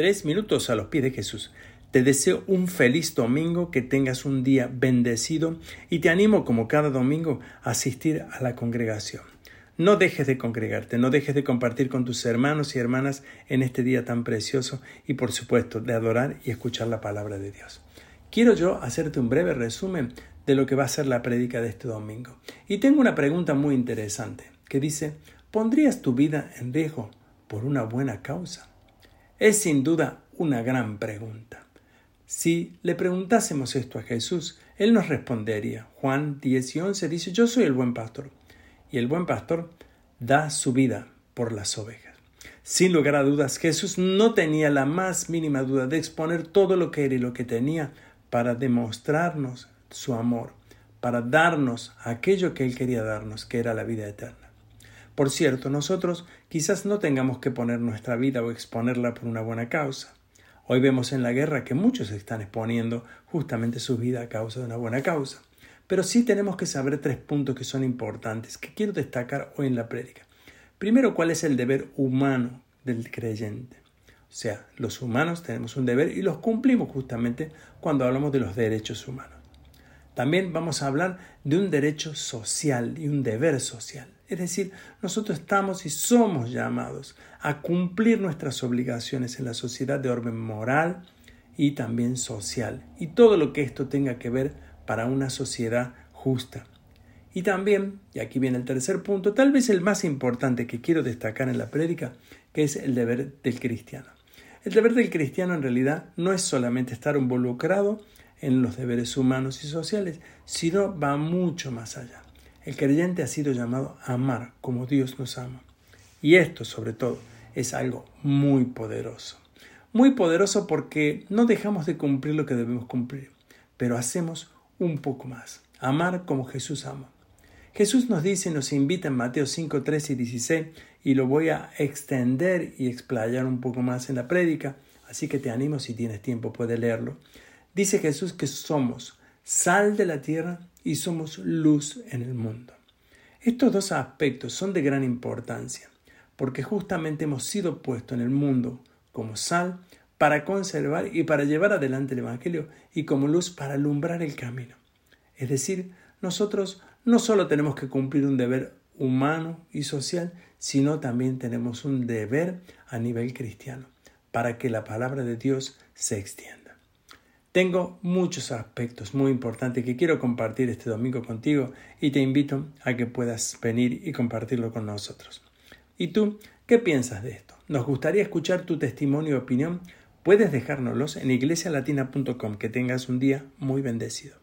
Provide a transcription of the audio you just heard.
tres minutos a los pies de Jesús. Te deseo un feliz domingo, que tengas un día bendecido y te animo como cada domingo a asistir a la congregación. No dejes de congregarte, no dejes de compartir con tus hermanos y hermanas en este día tan precioso y por supuesto de adorar y escuchar la palabra de Dios. Quiero yo hacerte un breve resumen de lo que va a ser la prédica de este domingo. Y tengo una pregunta muy interesante que dice, ¿pondrías tu vida en riesgo por una buena causa? Es sin duda una gran pregunta. Si le preguntásemos esto a Jesús, Él nos respondería. Juan 10 y 11 dice, yo soy el buen pastor, y el buen pastor da su vida por las ovejas. Sin lugar a dudas, Jesús no tenía la más mínima duda de exponer todo lo que era y lo que tenía para demostrarnos su amor, para darnos aquello que Él quería darnos, que era la vida eterna. Por cierto, nosotros quizás no tengamos que poner nuestra vida o exponerla por una buena causa. Hoy vemos en la guerra que muchos están exponiendo justamente su vida a causa de una buena causa. Pero sí tenemos que saber tres puntos que son importantes, que quiero destacar hoy en la prédica. Primero, cuál es el deber humano del creyente. O sea, los humanos tenemos un deber y los cumplimos justamente cuando hablamos de los derechos humanos. También vamos a hablar de un derecho social y un deber social. Es decir, nosotros estamos y somos llamados a cumplir nuestras obligaciones en la sociedad de orden moral y también social, y todo lo que esto tenga que ver para una sociedad justa. Y también, y aquí viene el tercer punto, tal vez el más importante que quiero destacar en la prédica, que es el deber del cristiano. El deber del cristiano en realidad no es solamente estar involucrado en los deberes humanos y sociales, sino va mucho más allá. El creyente ha sido llamado a amar como Dios nos ama. Y esto, sobre todo, es algo muy poderoso. Muy poderoso porque no dejamos de cumplir lo que debemos cumplir, pero hacemos un poco más. Amar como Jesús ama. Jesús nos dice, nos invita en Mateo 5, 13 y 16, y lo voy a extender y explayar un poco más en la prédica, así que te animo si tienes tiempo, puedes leerlo. Dice Jesús que somos sal de la tierra y somos luz en el mundo. Estos dos aspectos son de gran importancia, porque justamente hemos sido puestos en el mundo como sal para conservar y para llevar adelante el Evangelio y como luz para alumbrar el camino. Es decir, nosotros no solo tenemos que cumplir un deber humano y social, sino también tenemos un deber a nivel cristiano, para que la palabra de Dios se extienda. Tengo muchos aspectos muy importantes que quiero compartir este domingo contigo y te invito a que puedas venir y compartirlo con nosotros. ¿Y tú qué piensas de esto? Nos gustaría escuchar tu testimonio y opinión. Puedes dejárnoslos en iglesialatina.com. Que tengas un día muy bendecido.